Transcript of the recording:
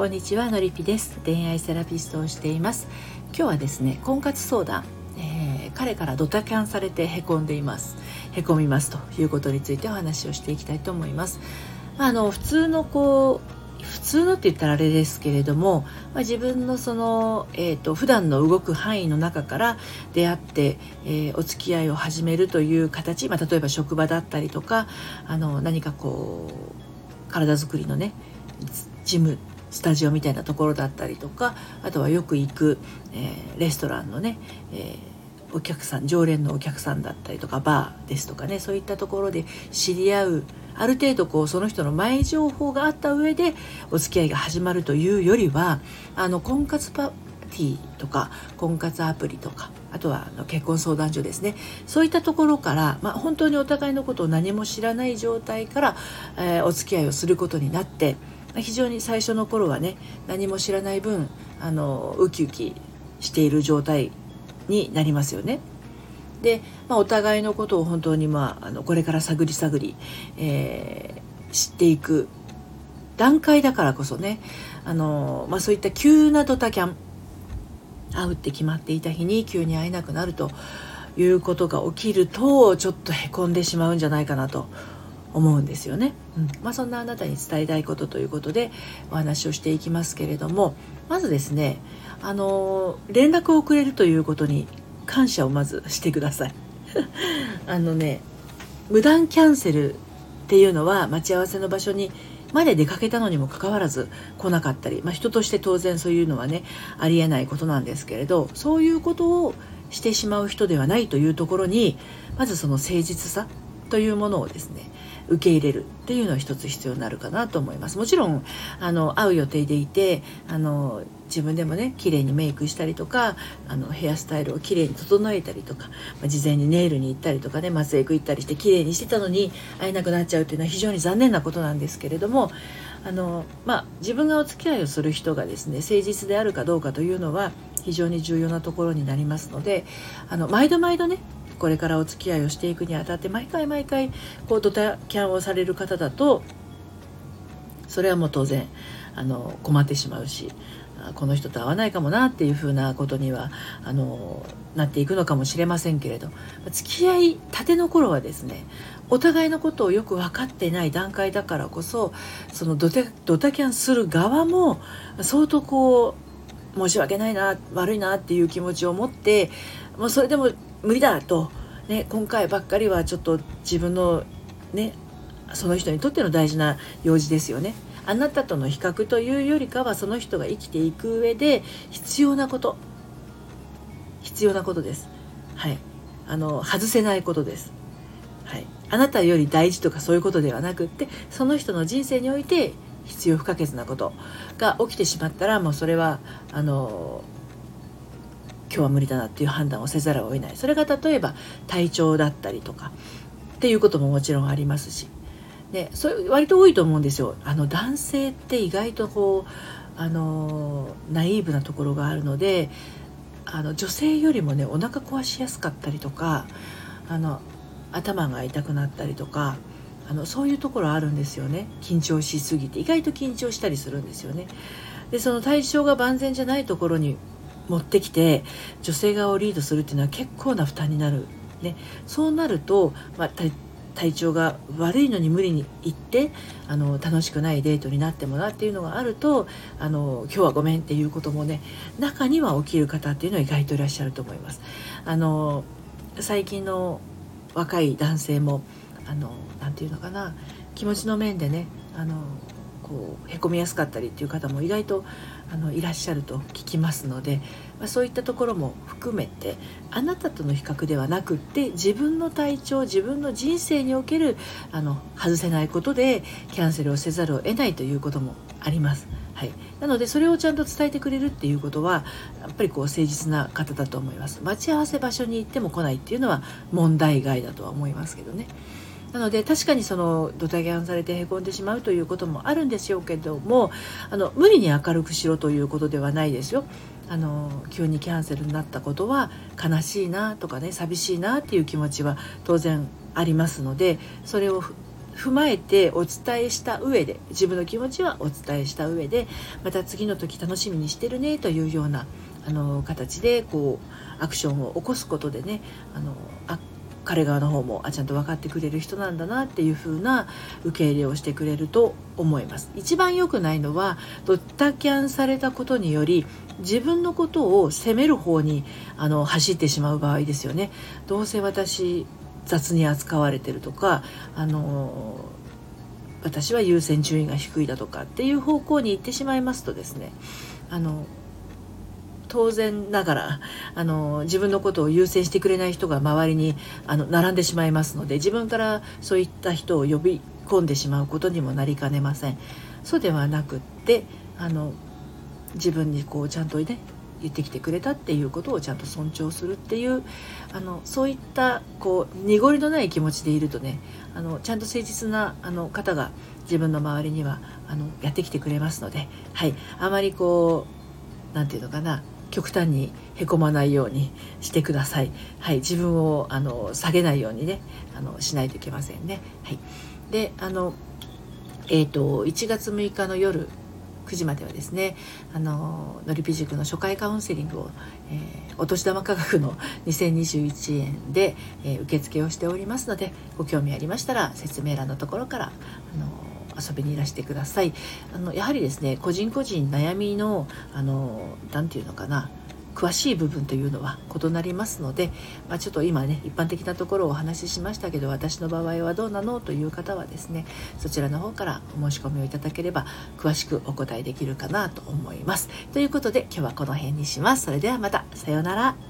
こんにちはのりぴです。恋愛セラピストをしています。今日はですね婚活相談、えー、彼からドタキャンされてへこんでいます。へこみますということについてお話をしていきたいと思います。あの普通のこう普通のって言ったらあれですけれども、まあ、自分のその、えーと、普段の動く範囲の中から出会って、えー、お付き合いを始めるという形、まあ、例えば職場だったりとかあの何かこう体づくりのねジムスタジオみたいなところだったりとかあとはよく行く、えー、レストランのね、えー、お客さん常連のお客さんだったりとかバーですとかねそういったところで知り合うある程度こうその人の前情報があった上でお付き合いが始まるというよりはあの婚活パーティーとか婚活アプリとかあとはあの結婚相談所ですね。そういったところから、まあ、本当にお互いのことを何も知らない状態から、えー、お付き合いをすることになって非常に最初の頃はね何も知らない分あのウキウキしている状態になりますよね。で、まあ、お互いのことを本当に、まあ、あのこれから探り探り、えー、知っていく段階だからこそねあの、まあ、そういった急なドタキャン会うって決まっていた日に急に会えなくなるということが起きるとちょっとへこんでしまうんじゃないかなと思うんですよね、うん。まあ、そんなあなたに伝えたいことということでお話をしていきますけれどもまずですねあの連絡をくれるということに感謝をまずしてください。あのね無断キャンセルっていうのは待ち合わせの場所にまで出かけたのにもかかわらず来なかったり、まあ、人として当然そういうのはねありえないことなんですけれどそういうことをしてしまう人ではないというところにまずその誠実さというものをですね受け入れるっていうのは一つ必要になるかなと思います。もちろんあの会う予定でいてあの自分でもね綺麗にメイクしたりとかあのヘアスタイルを綺麗に整えたりとか、ま、事前にネイルに行ったりとかね松江区行ったりして綺麗にしてたのに会えなくなっちゃうっていうのは非常に残念なことなんですけれどもあの、まあ、自分がお付き合いをする人がですね誠実であるかどうかというのは非常に重要なところになりますのであの毎度毎度ねこれからお付き合いをしていくにあたって毎回毎回こうドタキャンをされる方だとそれはもう当然あの困ってしまうしこの人と会わないかもなっていうふうなことにはあのなっていくのかもしれませんけれど付き合いたての頃はですねお互いのことをよく分かってない段階だからこそそのドタドタキャンする側も相当こう申し訳ないな悪いなっていう気持ちを持ってもうそれでも無理だと、ね、今回ばっかりはちょっと自分のねその人にとっての大事な用事ですよね。あなたとの比較というよりかはその人が生きていく上で必要なこと必要なことです。はい、あの外せないことです。はい、あなたより大事とかそういうことではなくってその人の人生において必要不可欠なことが起きてしまったらもうそれはあの今日は無理だなっていう判断をせざるを得ない。それが例えば体調だったりとか。っていうことももちろんありますし。でそれ割と多いと思うんですよ。あの男性って意外とこうあのナイーブなところがあるのであの女性よりもねお腹壊しやすかったりとかあの頭が痛くなったりとかあのそういうところあるんですよね。緊張しすぎて。意外と緊張したりするんですよね。でその対象が万全じゃないところに持ってきて女性側をリードするっていうのは結構な負担になる、ね、そうなると、まあ、体調が悪いのに無理に行ってあの楽しくないデートになってもらっていうのがあるとあの今日はごめんっていうこともね中には起きる方っていうのは意外といらっしゃると思います。あの最近の若い男性もあのなて言うのかな気持ちの面でねあのこうへこみやすかったりっていう方も意外とあのいらっしゃると聞きますので、まあ、そういったところも含めてあなたとの比較ではなくって自分の体調自分の人生におけるあの外せないことでキャンセルをせざるを得ないということもあります。はい、なのでそれをちゃんと伝えてくれるっていうことはやっぱりこう誠実な方だと思います。待ち合わせ場所に行っても来ないっていうのは問題外だとは思いますけどね。なので確かにそのドタキャンされてへこんでしまうということもあるんでしょうけどもあの無理に明るくしろということではないですよ。あの急にキャンセルになったことは悲しいなとかね寂しいなっていう気持ちは当然ありますのでそれを踏まえてお伝えした上で自分の気持ちはお伝えした上でまた次の時楽しみにしてるねというようなあの形でこうアクションを起こすことでねあの彼側の方もあちゃんと分かってくれる人なんだなっていう風な受け入れをしてくれると思います。一番良くないのはドタキャンされたことにより自分のことを責める方にあの走ってしまう場合ですよね。どうせ私雑に扱われてるとかあの私は優先順位が低いだとかっていう方向に行ってしまいますとですねあの当然ながらあの自分のことを優先してくれない人が周りにあの並んでしまいますので自分からそういった人を呼び込んでしまうことにもなりかねません。そうではなくってあの自分にこうちゃんとね言ってきてくれたっていうことをちゃんと尊重するっていうあのそういったこう濁りのない気持ちでいるとねあのちゃんと誠実なあの方が自分の周りにはあのやってきてくれますので、はい、あまりこう何て言うのかな極端にへこまないようにしてください。はい、自分をあの下げないようにねあのしないといけませんね。はい、であのえーと1月6日の夜9時まではですねあののりぴ塾の初回カウンセリングを、えー、お年玉価格の2021円で、えー、受付をしておりますのでご興味ありましたら説明欄のところからあの遊びにいらしてくださいあのやはりですね個人個人悩みのあの何て言うのかな詳しい部分というのは異なりますので、まあ、ちょっと今ね一般的なところをお話ししましたけど私の場合はどうなのという方はですねそちらの方からお申し込みをいただければ詳しくお答えできるかなと思います。ということで今日はこの辺にします。それではまたさようなら。